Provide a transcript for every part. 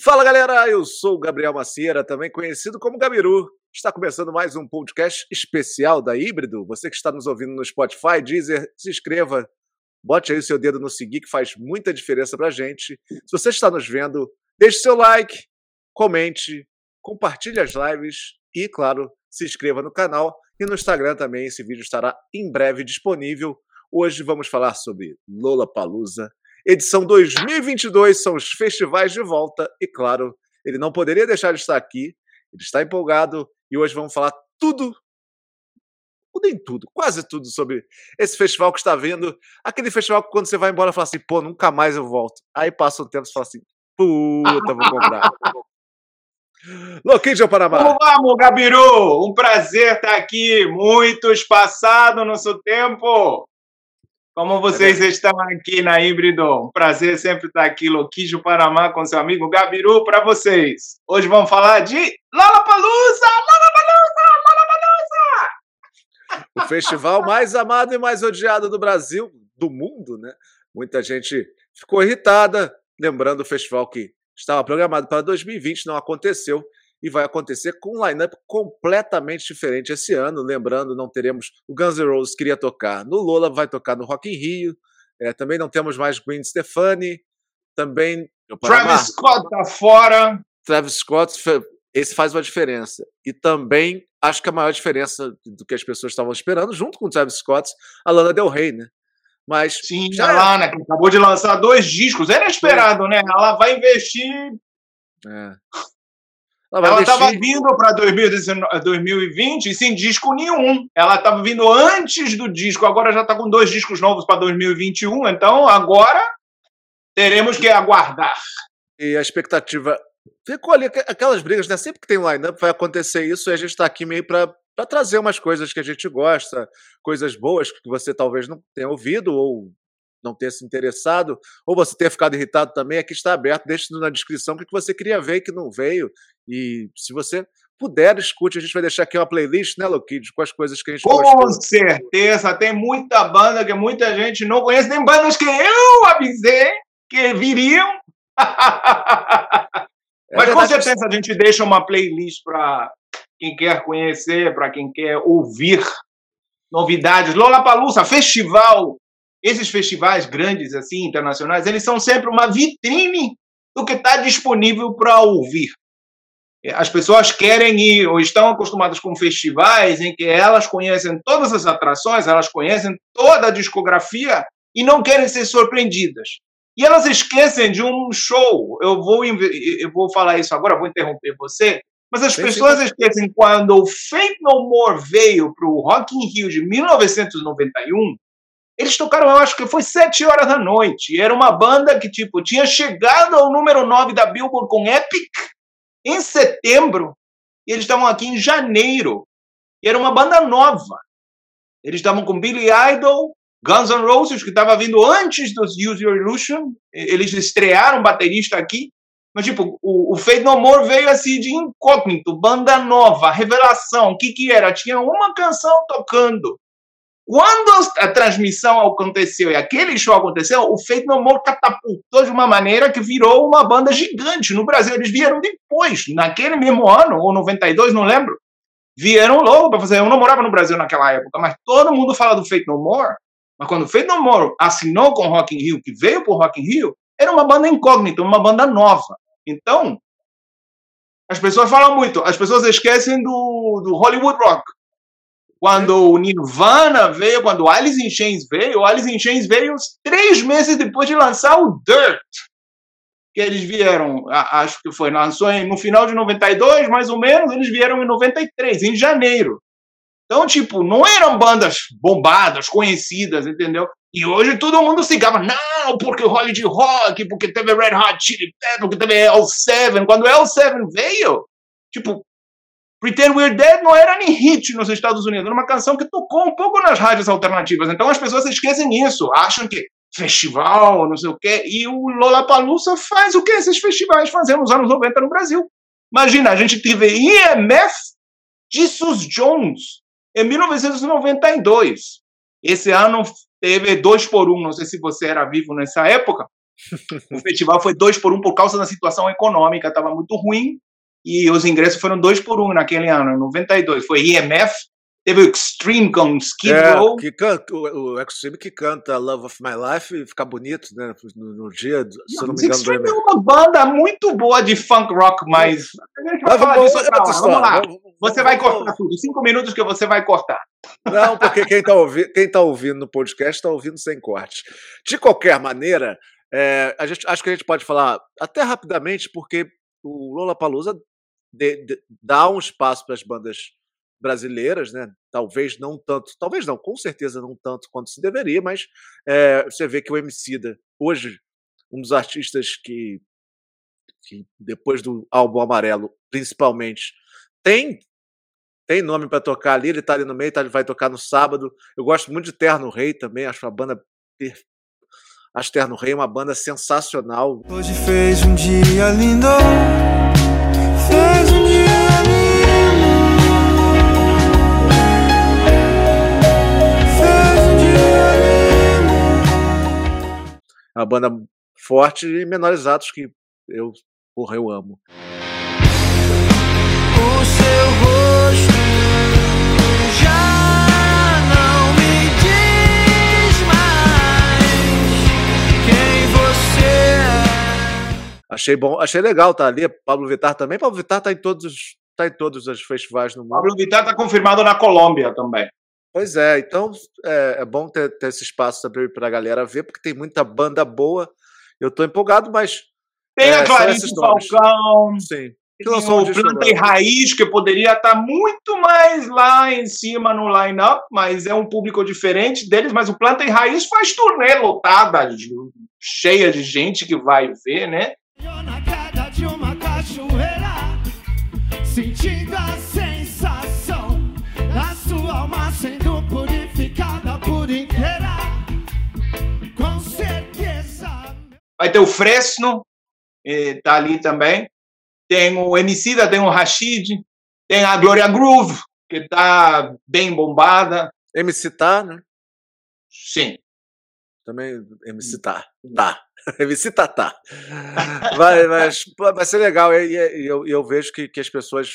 Fala galera, eu sou o Gabriel Macieira, também conhecido como Gabiru. Está começando mais um podcast especial da Híbrido. Você que está nos ouvindo no Spotify, Deezer, se inscreva, bote aí o seu dedo no seguir que faz muita diferença pra gente. Se você está nos vendo, deixe seu like, comente, compartilhe as lives e, claro, se inscreva no canal e no Instagram também. Esse vídeo estará em breve disponível. Hoje vamos falar sobre Lola Palusa Edição 2022 são os festivais de volta e, claro, ele não poderia deixar de estar aqui. Ele está empolgado e hoje vamos falar tudo, nem tudo, quase tudo sobre esse festival que está vindo. Aquele festival que quando você vai embora fala assim, pô, nunca mais eu volto. Aí passa um tempo e fala assim, puta, vou comprar. Loquinho Panamá. Vamos, Gabiru! Um prazer estar aqui, muito espaçado no seu tempo. Como vocês é estão aqui na Híbrido? Um prazer sempre estar aqui, Loquijo Panamá, com seu amigo Gabiru, para vocês. Hoje vamos falar de Lollapalooza! Lollapalooza! Lollapalooza! O festival mais amado e mais odiado do Brasil, do mundo, né? Muita gente ficou irritada, lembrando o festival que estava programado para 2020, não aconteceu e vai acontecer com um lineup completamente diferente esse ano. Lembrando, não teremos o Guns N' Roses queria tocar no Lola, vai tocar no Rock in Rio. É, também não temos mais Gwen Stefani. Também Travis Scott tá fora. Travis Scott, esse faz uma diferença. E também acho que a maior diferença do que as pessoas estavam esperando, junto com o Travis Scott, a Lana Del Rey, né? Mas Sim, já a Lana, que acabou de lançar dois discos. Era esperado, né? Ela vai investir. É. Ela estava vindo para 2020 sem disco nenhum. Ela estava vindo antes do disco, agora já está com dois discos novos para 2021. Então agora teremos que aguardar. E a expectativa ficou ali aquelas brigas, né? Sempre que tem line-up vai acontecer isso e a gente está aqui meio para trazer umas coisas que a gente gosta, coisas boas que você talvez não tenha ouvido ou não ter se interessado, ou você ter ficado irritado também, aqui está aberto, deixe na descrição o que você queria ver e que não veio. E se você puder, escute. A gente vai deixar aqui uma playlist, né, Lokid, com as coisas que a gente Com gostou. certeza, tem muita banda que muita gente não conhece, tem bandas que eu avisei que viriam. É Mas com certeza a gente deixa uma playlist para quem quer conhecer, para quem quer ouvir novidades. Lola Palusa, festival esses festivais grandes, assim, internacionais, eles são sempre uma vitrine do que está disponível para ouvir. As pessoas querem ir ou estão acostumadas com festivais em que elas conhecem todas as atrações, elas conhecem toda a discografia e não querem ser surpreendidas. E elas esquecem de um show. Eu vou, eu vou falar isso agora, vou interromper você. Mas as pessoas esquecem quando o Fate No More veio para o Rock in Rio de 1991, eles tocaram, eu acho que foi sete horas da noite. Era uma banda que, tipo, tinha chegado ao número 9 da Billboard com Epic em setembro. E eles estavam aqui em janeiro. E era uma banda nova. Eles estavam com Billy Idol, Guns N' Roses, que estava vindo antes dos Use Your Illusion. Eles estrearam baterista aqui. Mas, tipo, o, o Fate No More veio assim de incógnito, banda nova, revelação. O que que era? Tinha uma canção tocando. Quando a transmissão aconteceu e aquele show aconteceu, o Fate No More catapultou de uma maneira que virou uma banda gigante no Brasil. Eles vieram depois, naquele mesmo ano, ou 92, não lembro. Vieram logo para fazer. Eu não morava no Brasil naquela época, mas todo mundo fala do Fate No More. Mas quando o Fate No More assinou com Rock in Rio, que veio para Rock in Rio, era uma banda incógnita, uma banda nova. Então, as pessoas falam muito, as pessoas esquecem do, do Hollywood Rock. Quando o Nirvana veio, quando o Alice in Chains veio, o Alice in Chains veio três meses depois de lançar o Dirt. Que eles vieram, acho que foi, lançou no final de 92, mais ou menos, eles vieram em 93, em janeiro. Então, tipo, não eram bandas bombadas, conhecidas, entendeu? E hoje todo mundo se gaba, não, porque Hollywood Rock, porque teve Red Hot Chili Peppers, porque teve L7. Quando o L7 veio, tipo, Pretend We're Dead não era nem hit nos Estados Unidos, era uma canção que tocou um pouco nas rádios alternativas. Então as pessoas esquecem isso, acham que festival, não sei o quê, e o Lollapalooza faz o que esses festivais faziam nos anos 90 no Brasil. Imagina, a gente teve IMF Jesus Jones em 1992. Esse ano teve dois por um, não sei se você era vivo nessa época, o festival foi dois por um por causa da situação econômica, estava muito ruim, e os ingressos foram dois por um naquele ano, 92. Foi IMF, teve o Extreme com Skid É, Row. que canta, o, o Extreme que canta Love of My Life e fica bonito, né? No, no dia, se eu não me engano, Extreme é uma banda muito boa de funk rock, mas. Mas vamos, disso. Vamos lá. Vamos- Você vai cortar tudo. Cinco minutos que você vai cortar. Não, porque quem está ouvi quem tá ouvindo no podcast está ouvindo sem corte. De qualquer maneira, é, a gente, acho que a gente pode falar até rapidamente, porque o Lollapalooza de- de- dá um espaço para as bandas brasileiras, né? Talvez não tanto, talvez não, com certeza não tanto quanto se deveria, mas é, você vê que o Emicida, hoje, um dos artistas que, que depois do álbum Amarelo, principalmente, tem tem nome para tocar ali, ele tá ali no meio, tá, ele vai tocar no sábado. Eu gosto muito de Terno Rei também, acho uma banda acho Terno Rei uma banda sensacional. Hoje fez um dia lindo. Uma banda forte e menorizados que eu, porra, eu amo. O seu Achei bom, achei legal tá ali. Pablo Vittar também. Pablo Vittar tá em todos, os- tá em todos os festivais no mundo. Pablo Vittar está confirmado na Colômbia também. Pois é, então é, é bom ter, ter esse espaço também para a galera ver, porque tem muita banda boa. Eu tô empolgado, mas Tem É, a Clarice. Falcão, sim. Que lançou o Planta e. Raiz, que poderia estar muito mais lá em cima no line-up, mas é um público diferente deles. Mas o Planta e Raiz faz turnê lotada, cheia de gente que vai ver, né? Eu na queda de uma cachoeira, sentindo a sensação da sua alma sendo purificada por inteira. Com certeza. Vai ter o Fresno, eh, tá ali também. Tem o Emicida, tem o Rashid, tem a Gloria Groove, que tá bem bombada. MC Tá, né? Sim. Também MC Tá. Tá. MC Tá, tá. Vai, mas, vai ser legal. E, eu, eu vejo que, que as pessoas,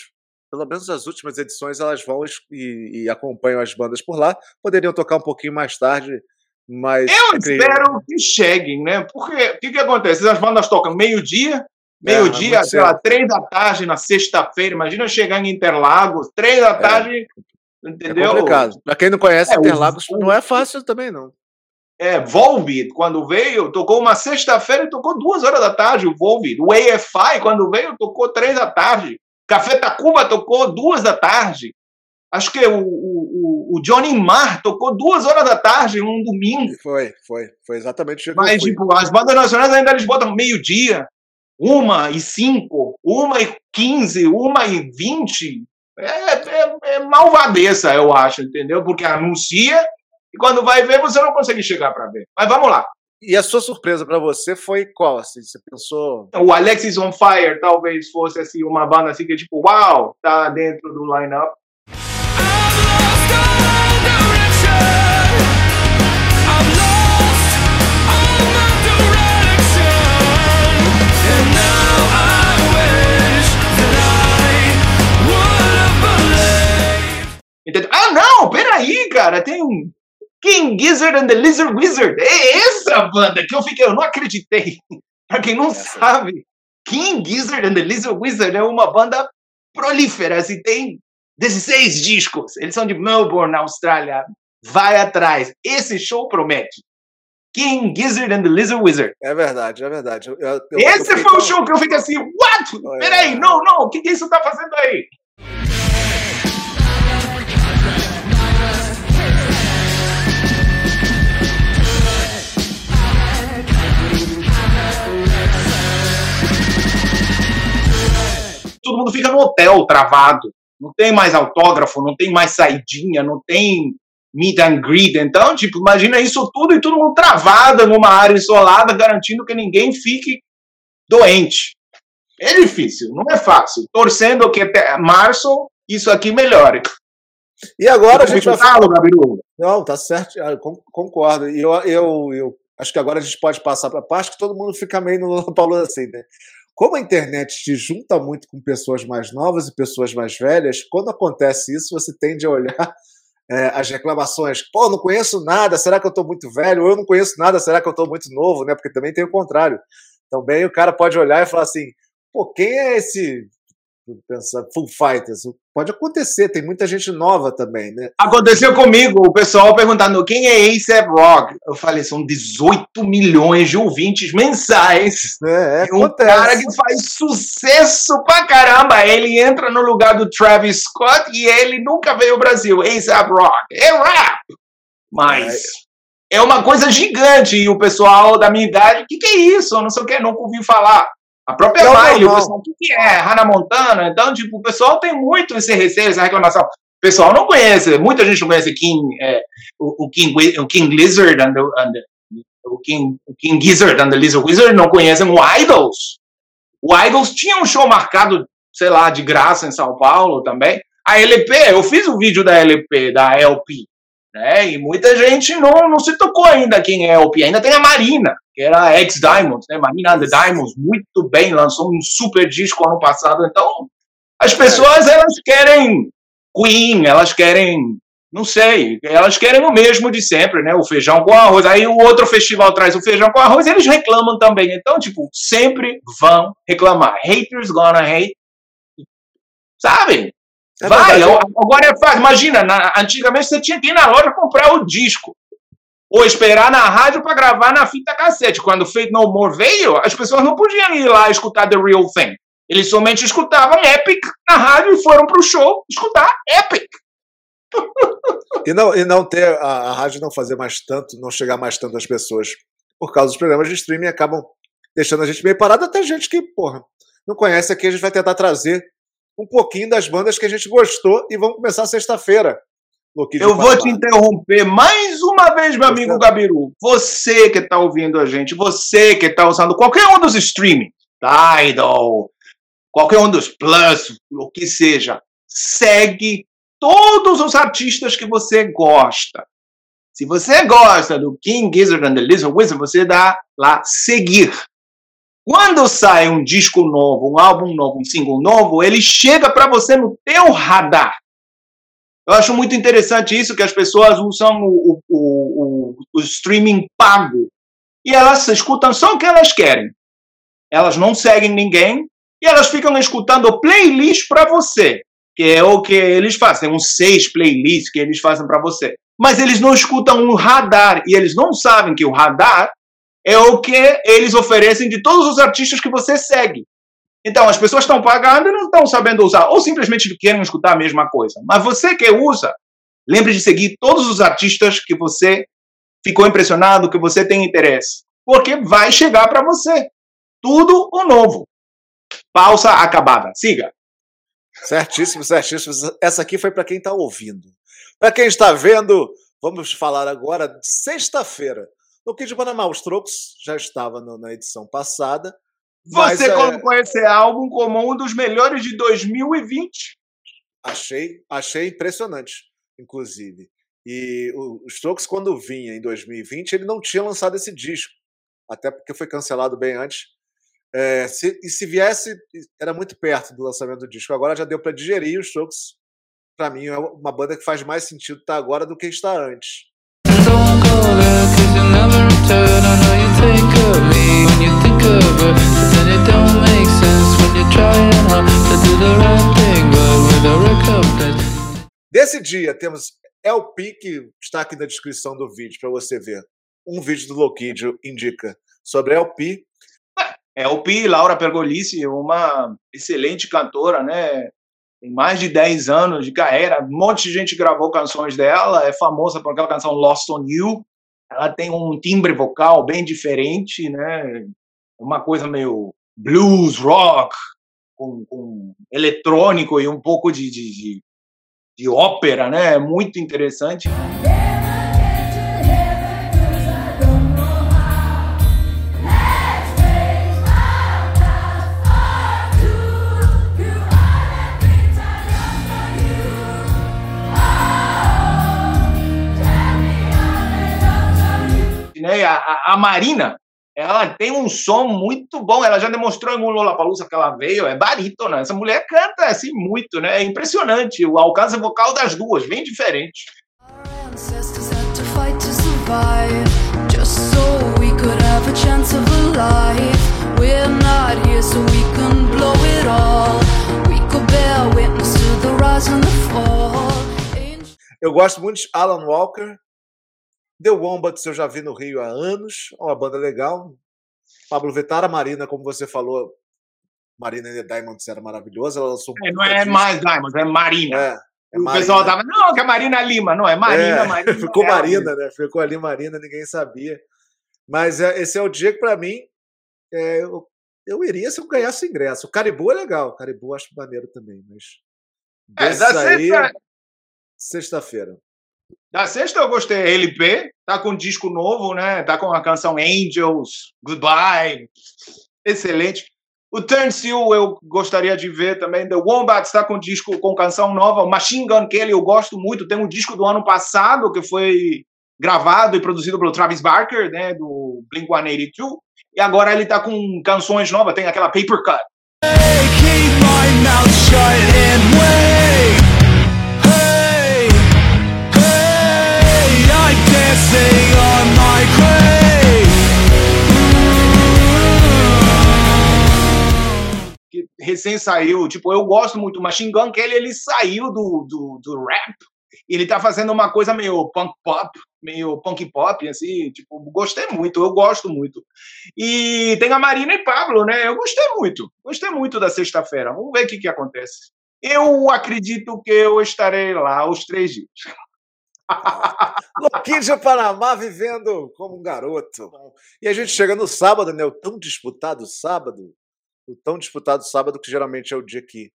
pelo menos as últimas edições, elas vão e, e acompanham as bandas por lá. Poderiam tocar um pouquinho mais tarde, mas. Eu espero que cheguem, né? Porque o que, que acontece? As bandas tocam meio-dia, É, meio-dia, muito sei lá, três da tarde na sexta-feira. Imagina eu chegar em Interlagos, três da tarde, É entendeu? complicado. Pra quem não conhece, É, Interlagos não é fácil também, não. É, Volbeat, quando veio, tocou uma sexta-feira e tocou duas horas da tarde, o Volbeat. O AFI, quando veio, tocou três da tarde. Café Tacuba tocou duas da tarde. Acho que o, o, o- Johnny Marr tocou duas horas da tarde, um domingo. Foi, foi. Foi exatamente o que eu Mas, tipo, as bandas nacionais ainda eles botam meio-dia, uma e cinco, uma e quinze, uma e vinte. É, é, é malvadeza, eu acho, entendeu? Porque anuncia e quando vai ver você não consegue chegar para ver. Mas vamos lá. E a sua surpresa pra você foi qual? Assim, você pensou. O Alexis on Fire talvez fosse assim uma banda assim que tipo, uau, tá dentro do line-up. Entendeu? Ah, não, peraí, cara, tem um King Gizzard and the Lizard Wizard. É essa banda que eu fiquei, eu não acreditei. pra quem não Essa. sabe, King Gizzard and the Lizard Wizard é uma banda prolífera, assim, tem 16 discos. Eles são de Melbourne, na Austrália. Vai atrás. Esse show promete. King Gizzard and the Lizard Wizard. É verdade, é verdade. Eu- eu- eu Esse fiquei foi o show que eu fiquei assim, what? É. Peraí, não, não, o que, que isso tá fazendo aí? Todo mundo fica no hotel travado. Não tem mais autógrafo, não tem mais saidinha, não tem meet and greet. Então, tipo, imagina isso tudo e todo mundo travado numa área isolada, garantindo que ninguém fique doente. É difícil, não é fácil. Torcendo que até março isso aqui melhore. E agora a gente vai falo, Gabiru. Não, tá certo, concordo. E eu, eu, eu acho que agora a gente pode passar para a parte que todo mundo fica meio no Paulo assim, né? Como a internet te junta muito com pessoas mais novas e pessoas mais velhas, quando acontece isso, você tende a olhar é, as reclamações. Pô, não conheço nada, será que eu estou muito velho? Ou eu não conheço nada, será que eu estou muito novo? Né? Porque também tem o contrário. Também o cara pode olhar e falar assim: pô, quem é esse pensar, Full Fighters. Pode acontecer, tem muita gente nova também, né? Aconteceu comigo, o pessoal perguntando quem é A$AP Rock. Eu falei, são 18 milhões de ouvintes mensais. É, é um acontece. cara que faz sucesso pra caramba. Ele entra no lugar do Travis Scott e ele nunca veio ao Brasil. A$AP Rock. É rap! Mas é. é uma coisa gigante. E o pessoal da minha idade, o que, que é isso? Eu não sei o que, nunca ouvi falar. A própria Não, Miley, não, o não. pessoal, o que é? Hannah Montana? Então, tipo, o pessoal tem muito esse receio, essa reclamação. O pessoal não conhece, muita gente não conhece King, é, o, o King, o King Lizard and the, and the- o, King, o King Gizzard and the Lizard Wizard, não conhecem o Idols. O Idols tinha um show marcado, sei lá, de graça em São Paulo também. A LP, eu fiz o vídeo da LP, da LP, né? E muita gente não, não se tocou ainda quem é LP. Ainda tem a Marina, que era a ex-Diamonds, né? Marina and the Diamonds, muito bem, lançou um super disco ano passado. Então, as pessoas, elas querem Queen, elas querem, não sei, elas querem o mesmo de sempre, né? O feijão com arroz. Aí o outro festival traz o feijão com arroz, eles reclamam também. Então, tipo, sempre vão reclamar. Haters gonna hate. Sabe? É Vai, verdade. agora é fácil. Imagina, na- antigamente você tinha que ir na loja comprar o disco. Ou esperar na rádio para gravar na fita cassete. Quando o Fate No More veio, as pessoas não podiam ir lá escutar The Real Thing. Eles somente escutavam Epic na rádio e foram pro show escutar Epic. E não, e não ter a, a rádio não fazer mais tanto, não chegar mais tanto às pessoas. Por causa dos programas de streaming acabam deixando a gente meio parado, até gente que, porra, não conhece aqui, a gente vai tentar trazer um pouquinho das bandas que a gente gostou e vamos começar sexta-feira. Eu vou te interromper mais uma vez, meu amigo Você- Gabiru. Você que está ouvindo a gente, você que está usando qualquer um dos streaming, Tidal, qualquer um dos Plus, o que seja, segue todos os artistas que você gosta. Se você gosta do King Gizzard and the Lizard Wizard, você dá lá seguir. Quando sai um disco novo, um álbum novo, um single novo, ele chega para você no teu radar. Eu acho muito interessante isso, que as pessoas usam o, o, o, o streaming pago. E elas escutam só o que elas querem. Elas não seguem ninguém e elas ficam escutando playlist para você, que é o que eles fazem. Uns seis playlists que eles fazem para você. Mas eles não escutam um radar e eles não sabem que o radar é o que eles oferecem de todos os artistas que você segue. Então, as pessoas estão pagando e não estão sabendo usar, ou simplesmente querem escutar a mesma coisa. Mas você que usa, lembre de seguir todos os artistas que você ficou impressionado, que você tem interesse. Porque vai chegar para você. Tudo o novo. Pausa acabada. Siga. Certíssimo, certíssimo. Essa aqui foi para quem está ouvindo. Para quem está vendo, vamos falar agora de sexta-feira. No Kid Panamá, os trocos já estava no- na edição passada. Você é, colocou esse álbum como um dos melhores de 2020. Achei, achei impressionante, inclusive. E o- os Strokes, quando vinha em 2020, ele não tinha lançado esse disco, até porque foi cancelado bem antes. É, se- e se viesse, era muito perto do lançamento do disco. Agora já deu para digerir. E os Strokes, para mim, é uma banda que faz mais sentido estar agora do que estar antes. I know you think of me when you think of her. But then it don't make sense when you're trying hard to do the right thing, but with a recompense. Desse dia, temos LP, que está aqui na descrição do vídeo para você ver. Um vídeo do Loquidio indica sobre LP. É Pi, Laura Pergolice, uma excelente cantora, né? Tem mais de 10 anos de carreira. Um monte de gente gravou canções dela. É famosa por aquela canção Lost on You. Ela tem um timbre vocal bem diferente, né? Uma coisa meio blues, rock, com, com eletrônico e um pouco de, de, de, de ópera, né? Muito interessante. né? A, Marina, ela tem um som muito bom. Ela já demonstrou em um Lollapalooza que ela veio, é barítona. Essa mulher canta assim muito, né? É impressionante o alcance vocal das duas, bem diferente. Eu gosto muito de Alan Walker. The Wombats eu já vi no Rio há anos. É uma banda legal. Pablo Vittar, a Marina, como você falou. Marina the Diamonds era maravilhosa. Ela lançou É, não é disco. mais Diamond, é Marina. É, é o Marina. pessoal tava, não, que é Marina Lima. Não, é Marina, É, Marina. Ficou ela Marina, né? Ficou ali Marina, ninguém sabia. Mas é, esse é o dia que, pra mim, é, eu, eu iria se eu ganhasse ingresso. O Caribu é legal, o Caribu acho maneiro também, mas. É, da aí, sexta, sexta-feira. Da sexta eu gostei. LP, tá com um disco novo, né? Tá com a canção Angels, Goodbye. Excelente. O Turnstile eu gostaria de ver também. The Wombats está com disco com canção nova. Machine Gun Kelly eu gosto muito. Tem um disco do ano passado que foi gravado e produzido pelo Travis Barker, né, do Blink-182. E agora ele tá com canções novas. Tem aquela Paper Cut. Hey, que recém saiu, tipo, eu gosto muito do Machine Gun Kelly, ele saiu do, do, do rap, ele tá fazendo uma coisa meio punk pop, meio punk pop, assim, tipo, gostei muito, eu gosto muito. E tem a Marina e Pablo, né, eu gostei muito, gostei muito da sexta-feira, vamos ver o que que acontece. Eu acredito que eu estarei lá os três dias. Louquinho de Panamá vivendo como um garoto. E a gente chega no sábado, né? O tão disputado sábado. O tão disputado sábado, que geralmente é o dia que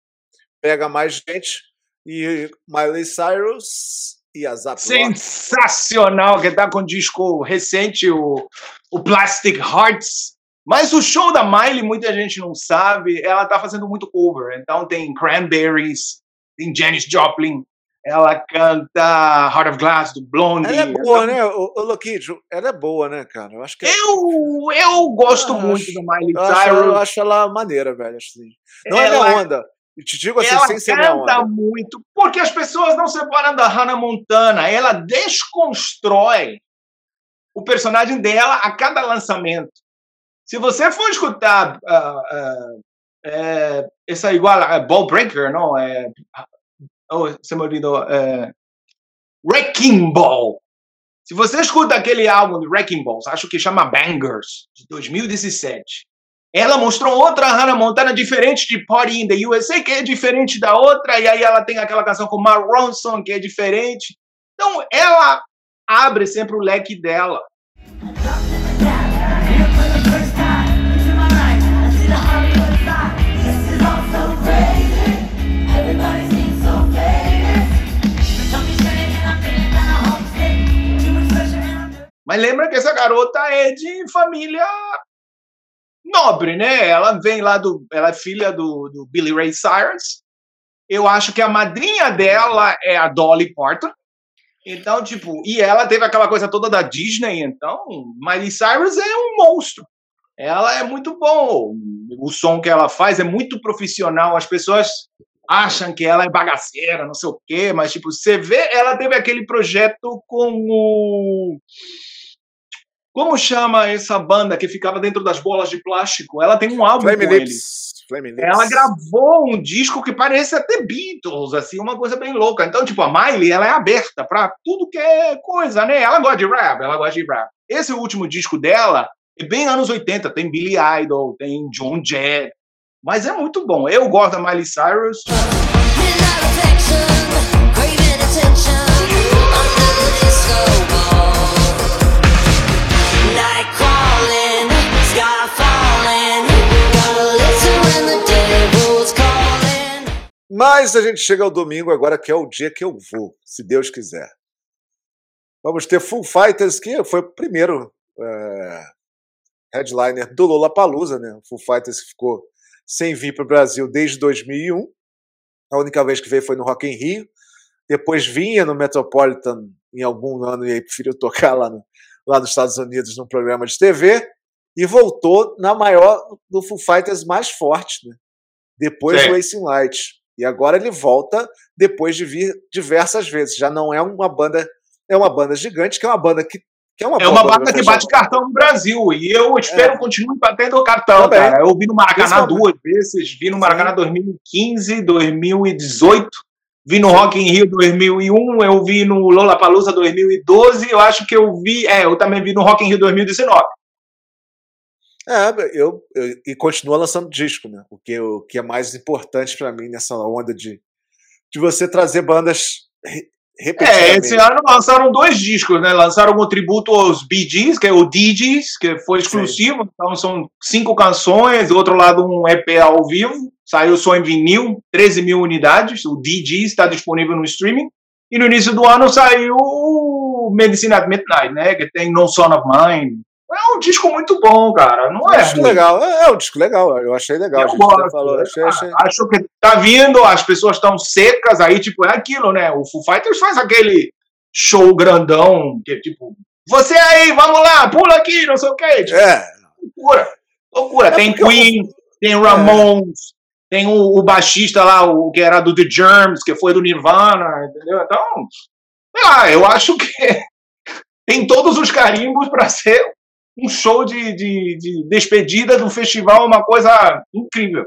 pega mais gente. E Miley Cyrus e a Zap sensacional, que tá com disco recente, o, o Plastic Hearts. Mas o show da Miley, muita gente não sabe, ela tá fazendo muito cover. Então tem Cranberries, tem Janis Joplin, ela canta Heart of Glass, do Blondie. Ela é boa, né, ô, ô Loquinho? Ela é boa, né, cara? Eu acho que Eu, eu gosto Eu muito acho- da Miley eu acho, eu Cyrus. acho ela maneira, velho. Assim. Não é Ela- minha onda. E te digo assim, ela sem ser minha canta muito, porque as pessoas não separam da Hannah Montana. Ela desconstrói o personagem dela a cada lançamento. Se você for escutar ah, ah, é, essa igual a Ball Breaker, não? É, oh, você me olvidou. É, Wrecking Ball. Se você escuta aquele álbum de Wrecking Balls, acho que chama Bangers, de 2017. Ela mostrou outra Hannah Montana diferente de Party in the USA, que é diferente da outra, e aí ela tem aquela canção com Mark Ronson, que é diferente. Então, ela abre sempre o leque dela. Mas lembra que essa garota é de família nobre, né? Ela vem lá do. Ela é filha do, do Billy Ray Cyrus. Eu acho que a madrinha dela é a Dolly Parton. Então, tipo, e ela teve aquela coisa toda da Disney, então, Miley Cyrus é um monstro. Ela é muito bom. O som que ela faz é muito profissional. As pessoas acham que ela é bagaceira, não sei o quê, mas, tipo, você vê, ela teve aquele projeto com o. Como chama essa banda que ficava dentro das bolas de plástico? Ela tem um álbum Flame com eles. Lips. Flame Lips. Ela gravou um disco que parece até Beatles, assim, uma coisa bem louca. Então, tipo, a Miley, ela é aberta pra tudo que é coisa, né? Ela gosta de rap, ela gosta de rap. Esse último disco dela é bem anos 80, tem Billy Idol, tem John Jett, mas é muito bom. Eu gosto da Miley Cyrus. Mas a gente chega ao domingo agora, que é o dia que eu vou, se Deus quiser. Vamos ter Full Fighters, que foi o primeiro é, headliner do Lollapalooza, né? Full Fighters que ficou sem vir para o Brasil desde 2001. A única vez que veio foi no Rock in Rio. Depois vinha no Metropolitan em algum ano e aí preferiu tocar lá no, lá nos Estados Unidos num programa de TV e voltou na maior do Foo Fighters mais forte, né? depois Sim. do Racing Light. E agora ele volta depois de vir diversas vezes. Já não é uma banda, é uma banda gigante, que é uma banda que, que é uma É uma banda pra que fechar- bate cartão no Brasil. E eu espero É. continue batendo cartão, Também. cara. Eu vi no Maracanã duas vezes. Vi no Maracanã 2015, 2018. Vi no Rock in Rio 2001. Eu vi no Lollapalooza 2012. Eu acho que eu vi... É, eu também vi no Rock in Rio 2019. É, eu, eu- e continua lançando disco, né? O que, o que é mais importante pra mim nessa onda de, de você trazer bandas É, esse ano lançaram dois discos, né? Lançaram um tributo aos Bee Gees, que é o DJs, que foi exclusivo. Então são cinco canções, do outro lado um EP ao vivo. Saiu só em vinil, 13 mil unidades. O DJs está disponível no streaming. E no início do ano saiu Medicine at Midnight, né? Que tem No Son of Mine. É um disco muito bom, cara. Não É um é? disco ruim. legal, é, é um disco legal, eu achei legal. Eu gosto. falou, achei, achei- Acho que tá vindo, as pessoas estão secas, aí, tipo, é aquilo, né? O Foo Fighters faz aquele show grandão, que é tipo, você aí, vamos lá, pula aqui, não sei o quê. Tipo, É, loucura. Loucura. É tem Queen, tem Ramones, tem o, o baixista lá, o que era do The Germs, que foi do Nirvana, entendeu? Então, sei lá, eu acho que tem todos os carimbos para ser um show de, de, de despedida do festival, uma coisa incrível.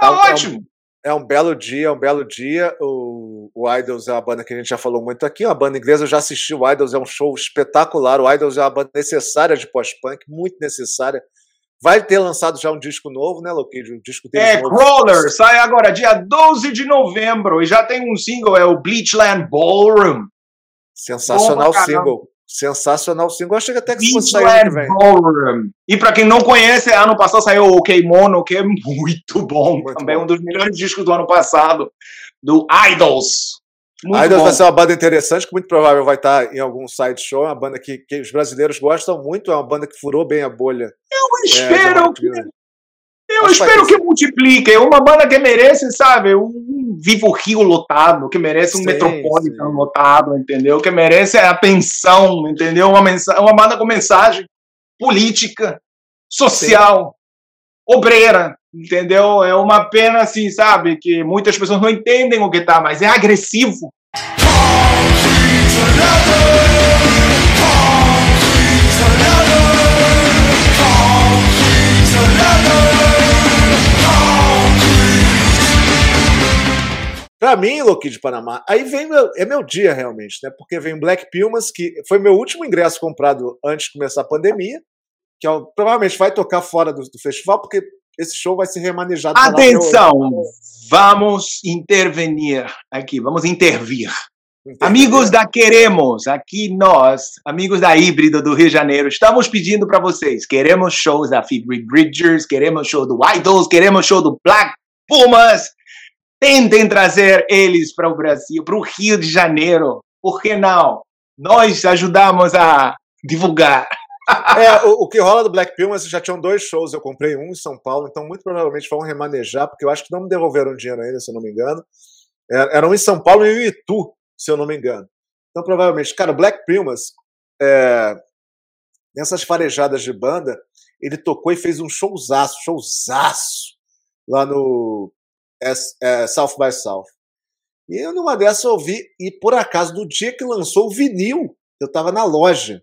É ótimo. É um belo dia, é um belo dia. O, o Idols é uma banda que a gente já falou muito aqui, uma banda inglesa. Eu já assisti o Idols, é um show espetacular. O Idols é uma banda necessária de pós-punk, muito necessária. Vai ter lançado já um disco novo, né, Loquid? Um disco deles É, novo. Crawler, sai agora dia 12 de novembro e já tem um single, é o Bleachland Ballroom. Sensacional Bom single. Sensacional single. Achei que até que fosse sair ano que. E pra quem não conhece, ano passado saiu o OK Mono, que é muito bom. Muito também bom. um dos melhores discos do ano passado, do Idols. Muito Idols bom. vai ser uma banda interessante, que muito provável vai estar em algum side show. É uma banda que, que os brasileiros gostam muito, é uma banda que furou bem a bolha. Eu É, espero não, que. Eu Acho que espero ter que multiplique. É uma banda que merece, sabe, um Vivo Rio lotado, que merece um Sim, Metropolitan sim. lotado, entendeu? Que merece a atenção, entendeu? Uma, mensa uma banda com mensagem política, social, obreira, entendeu? É uma pena, assim, sabe, que muitas pessoas não entendem o que tá, mas é agressivo. Pra mim, Loki de Panamá, aí vem meu, é meu dia realmente, né? Porque vem Black Pumas, que foi meu último ingresso comprado antes de começar a pandemia, que é provavelmente vai tocar fora do, do festival, porque esse show vai ser remanejado. Atenção! Vamos intervenir aqui, vamos intervir. Amigos da Queremos, aqui nós, amigos da Híbrido do Rio de Janeiro, estamos pedindo para vocês. Queremos shows da Phoebe Bridgers, queremos show do Idols, queremos show do Black Pumas. Tentem trazer eles para o Brasil, para o Rio de Janeiro. Por que não? Nós ajudamos a divulgar. É, o, o que rola do Black Pumas, já tinham dois shows, eu comprei um em São Paulo, então muito provavelmente vão remanejar, porque eu acho que não me devolveram dinheiro ainda, se eu não me engano. É, Eram em São Paulo e em Itu, se eu não me engano. Então provavelmente, cara, o Black Pumas, é, nessas farejadas de banda, ele tocou e fez um showzaço, showzaço, lá no é, é, South by South. E eu, numa dessas eu ouvi, e por acaso, no dia que lançou o vinil, eu tava na loja.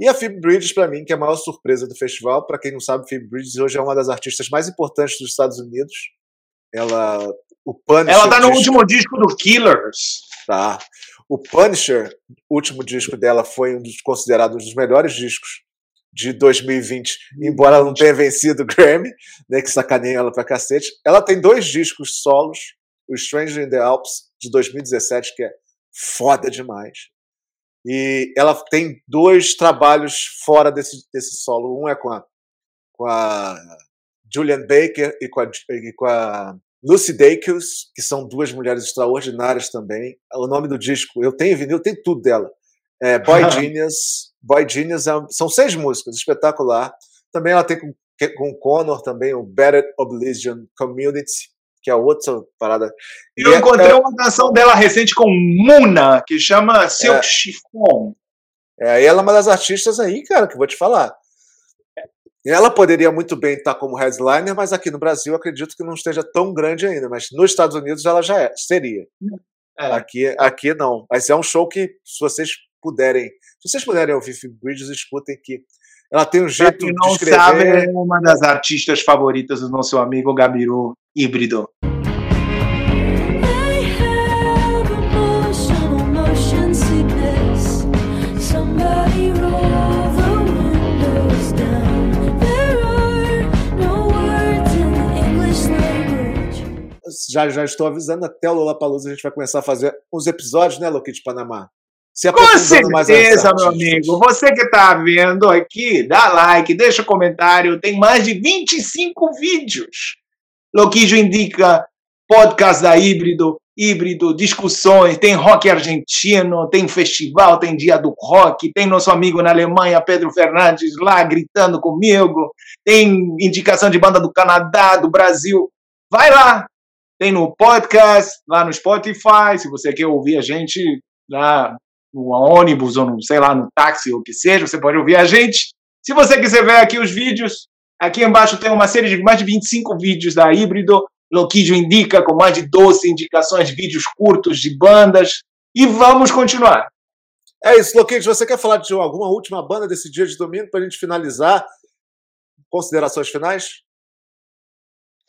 E a Phoebe Bridges, pra mim, que é a maior surpresa do festival. Pra quem não sabe, Phoebe Bridges hoje é uma das artistas mais importantes dos Estados Unidos. Ela. O Punisher. Ela tá no último disco do Killers. Tá. O Punisher, o último disco dela, foi um dos considerados um dos melhores discos de 2020, embora ela não tenha vencido o Grammy, né, que sacaneia ela pra cacete. Ela tem dois discos solos, o Stranger in the Alps, de 2017, que é foda demais. E ela tem dois trabalhos fora desse, desse solo. Um é com a, com a Julian Baker e com a, e com a Lucy Dacus, que são duas mulheres extraordinárias também. O nome do disco, eu tenho vinil, tem tudo dela. É Boy Genius. Boy Genius é, são seis músicas, espetacular. Também ela tem com, com o Connor também, o Better Oblivion Community, que é outra parada. E Eu é- encontrei é- uma canção dela recente com Muna, que chama Silk É. Chiffon. É, ela é uma das artistas aí, cara, que eu vou te falar. Ela poderia muito bem estar como headliner, mas aqui no Brasil acredito que não esteja tão grande ainda. Mas nos Estados Unidos ela já é, seria. É. Aqui, aqui não. Mas é um show que, se vocês puderem, se vocês puderem ouvir Phoebe Bridges, escutem que ela tem um jeito de não escrever. sabe, é uma das artistas favoritas do nosso amigo Gabiru Híbrido. Já, já estou avisando, até o Lollapalooza a gente vai começar a fazer uns episódios, né, Loki de Panamá? Se Com certeza, meu amigo. Você que está vendo aqui, dá like, deixa comentário. Tem mais de 25 vídeos. Loquijo indica podcast da Híbrido, Híbrido, discussões, tem rock argentino, tem festival, tem dia do rock, tem nosso amigo na Alemanha, Pedro Fernandes, lá gritando comigo, tem indicação de banda do Canadá, do Brasil. Vai lá, tem no podcast, lá no Spotify, se você quer ouvir a gente lá no ônibus ou no, sei lá, no táxi ou o que seja, você pode ouvir a gente. Se você quiser ver aqui os vídeos, aqui embaixo tem uma série de mais de 25 vídeos da Híbrido, Loquidio indica com mais de 12 indicações, vídeos curtos de bandas. E vamos continuar. É isso, Loquinhos. Você quer falar de alguma última banda desse dia de domingo para a gente finalizar? Considerações finais?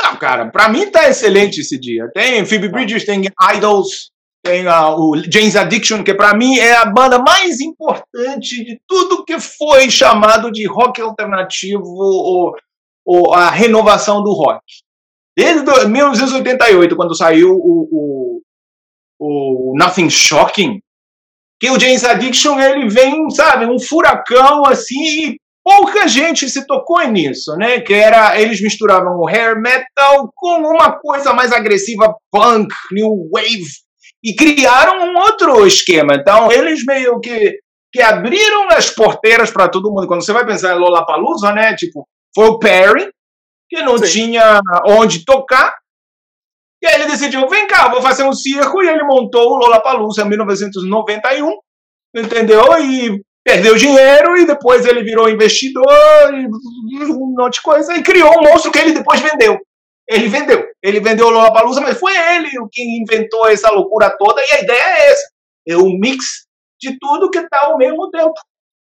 Não, cara, pra mim tá excelente esse dia. Tem Phoebe Bridges, tem Idols, tem ah, o James Addiction, que pra mim é a banda mais importante de tudo que foi chamado de rock alternativo ou, ou a renovação do rock. Desde do- 1988, quando saiu o, o, o Nothing Shocking, que o James Addiction ele vem, sabe, um furacão assim, e pouca gente se tocou nisso, né? Que era eles misturavam o hair metal com uma coisa mais agressiva, punk, new wave, e criaram um outro esquema. Então eles meio que que abriram as porteiras para todo mundo. Quando você vai pensar em Lollapalooza, né? Tipo, foi o Perry que não Sim. tinha onde tocar. E aí ele decidiu, vem cá, vou fazer um circo, e ele montou o Lollapalooza em 1991, entendeu? E perdeu dinheiro, e depois ele virou investidor, e um monte de coisa, e criou um monstro que ele depois vendeu. Ele vendeu. Ele vendeu o Lollapalooza, mas foi ele o que inventou essa loucura toda, e a ideia é essa. É um mix de tudo que está ao mesmo tempo.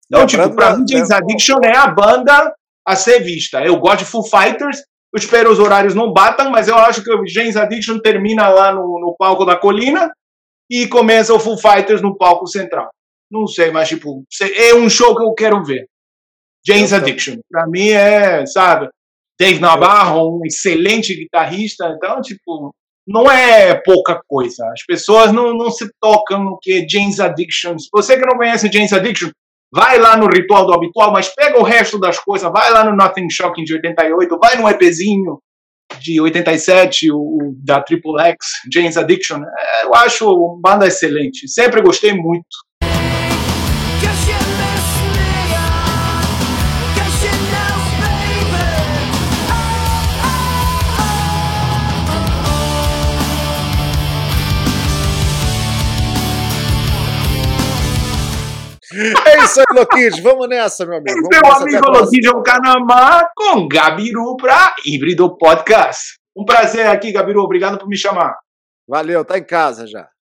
Então, tipo, pra mim, James Addiction é a banda a ser vista. Eu gosto de Foo Fighters, eu espero os horários não batam, mas eu acho que o James Addiction termina lá no, no palco da colina e começa o Foo Fighters no palco central. Não sei, mas tipo, é um show que eu quero ver. James também. Addiction. Pra mim é, sabe, Dave Navarro, um excelente guitarrista, então, tipo, não é pouca coisa. As pessoas não, não se tocam no que é James Addiction. Se você que não conhece James Addiction, vai lá no Ritual do Habitual, mas pega o resto das coisas, vai lá no Nothing Shocking de 88, vai no EPzinho de 87, o, o da Triple X, James Addiction. É, eu acho uma banda excelente. Sempre gostei muito. É isso aí, Loquinhos. Vamos nessa, meu amigo. Vamos Meu amigo próxima. Loquinho Canamá com Gabiru para Híbrido Podcast. Um prazer aqui, Gabiru. Obrigado por me chamar. Valeu, tá em casa já.